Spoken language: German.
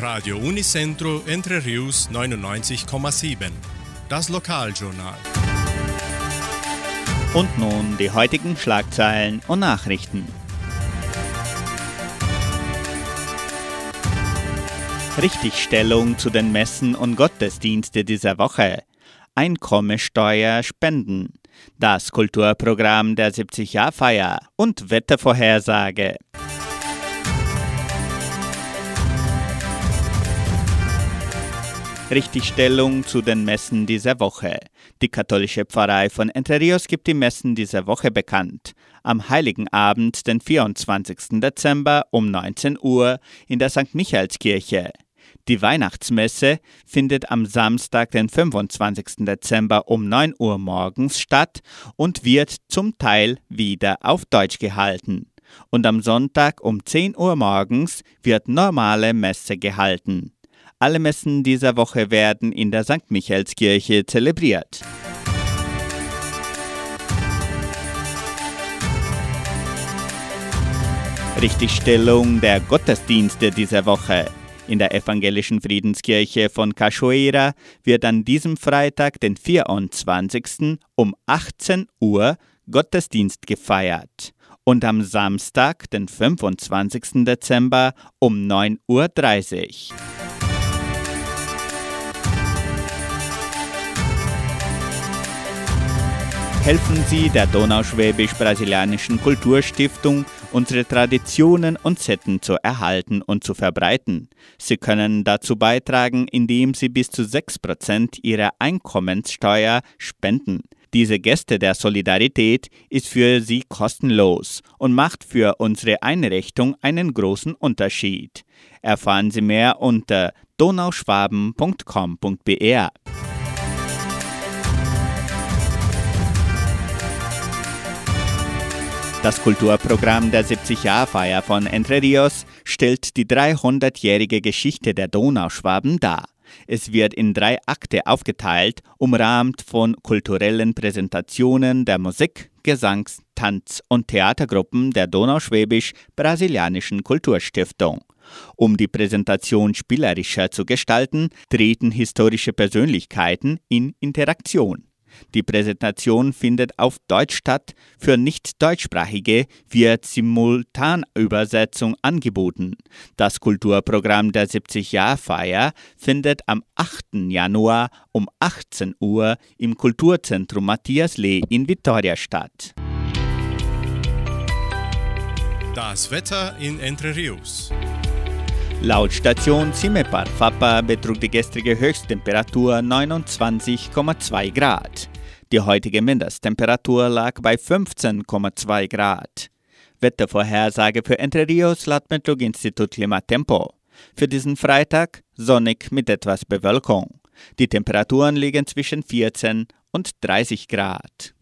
Radio Unicentro Entre Rius 99,7. Das Lokaljournal. Und nun die heutigen Schlagzeilen und Nachrichten. Richtigstellung zu den Messen und Gottesdienste dieser Woche. Einkommensteuer spenden. Das Kulturprogramm der 70-Jahr-Feier und Wettervorhersage. Richtigstellung zu den Messen dieser Woche. Die katholische Pfarrei von Entre Rios gibt die Messen dieser Woche bekannt. Am Heiligen Abend, den 24. Dezember um 19 Uhr in der St. Michaelskirche. Die Weihnachtsmesse findet am Samstag, den 25. Dezember um 9 Uhr morgens statt und wird zum Teil wieder auf Deutsch gehalten. Und am Sonntag um 10 Uhr morgens wird normale Messe gehalten. Alle Messen dieser Woche werden in der St. Michaelskirche zelebriert. Richtigstellung der Gottesdienste dieser Woche. In der evangelischen Friedenskirche von Cachoeira wird an diesem Freitag, den 24. um 18 Uhr Gottesdienst gefeiert und am Samstag, den 25. Dezember um 9.30 Uhr. Helfen Sie der Donauschwäbisch-Brasilianischen Kulturstiftung, unsere Traditionen und Sitten zu erhalten und zu verbreiten. Sie können dazu beitragen, indem Sie bis zu 6% Ihrer Einkommenssteuer spenden. Diese Geste der Solidarität ist für Sie kostenlos und macht für unsere Einrichtung einen großen Unterschied. Erfahren Sie mehr unter donauschwaben.com.br. Das Kulturprogramm der 70-Jahr-Feier von Entre Rios stellt die 300-jährige Geschichte der Donauschwaben dar. Es wird in drei Akte aufgeteilt, umrahmt von kulturellen Präsentationen der Musik, Gesangs-, Tanz- und Theatergruppen der Donauschwäbisch-Brasilianischen Kulturstiftung. Um die Präsentation spielerischer zu gestalten, treten historische Persönlichkeiten in Interaktion. Die Präsentation findet auf Deutsch statt. Für Nicht-Deutschsprachige wird Simultanübersetzung angeboten. Das Kulturprogramm der 70-Jahr-Feier findet am 8. Januar um 18 Uhr im Kulturzentrum Matthias Lee in Vitoria statt. Das Wetter in Entre Rios. Laut Station Cimepar Fapa betrug die gestrige Höchsttemperatur 29,2 Grad. Die heutige Mindesttemperatur lag bei 15,2 Grad. Wettervorhersage für Entre Rios laut Metlog-Institut Klimatempo. Für diesen Freitag sonnig mit etwas Bewölkung. Die Temperaturen liegen zwischen 14 und 30 Grad.